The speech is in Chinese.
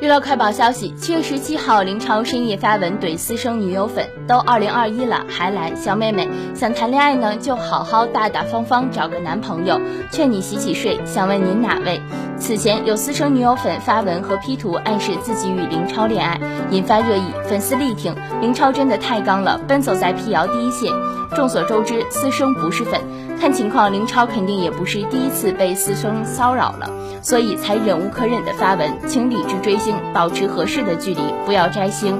娱乐快报消息：七月十七号，林超深夜发文怼私生女友粉：“都二零二一了还来，小妹妹想谈恋爱呢，就好好大大方方找个男朋友。劝你洗洗睡，想问您哪位？”此前有私生女友粉发文和 P 图暗示自己与林超恋爱，引发热议。粉丝力挺林超，真的太刚了，奔走在辟谣第一线。众所周知，私生不是粉，看情况林超肯定也不是第一次被私生骚扰了，所以才忍无可忍的发文，请理智追星，保持合适的距离，不要摘星。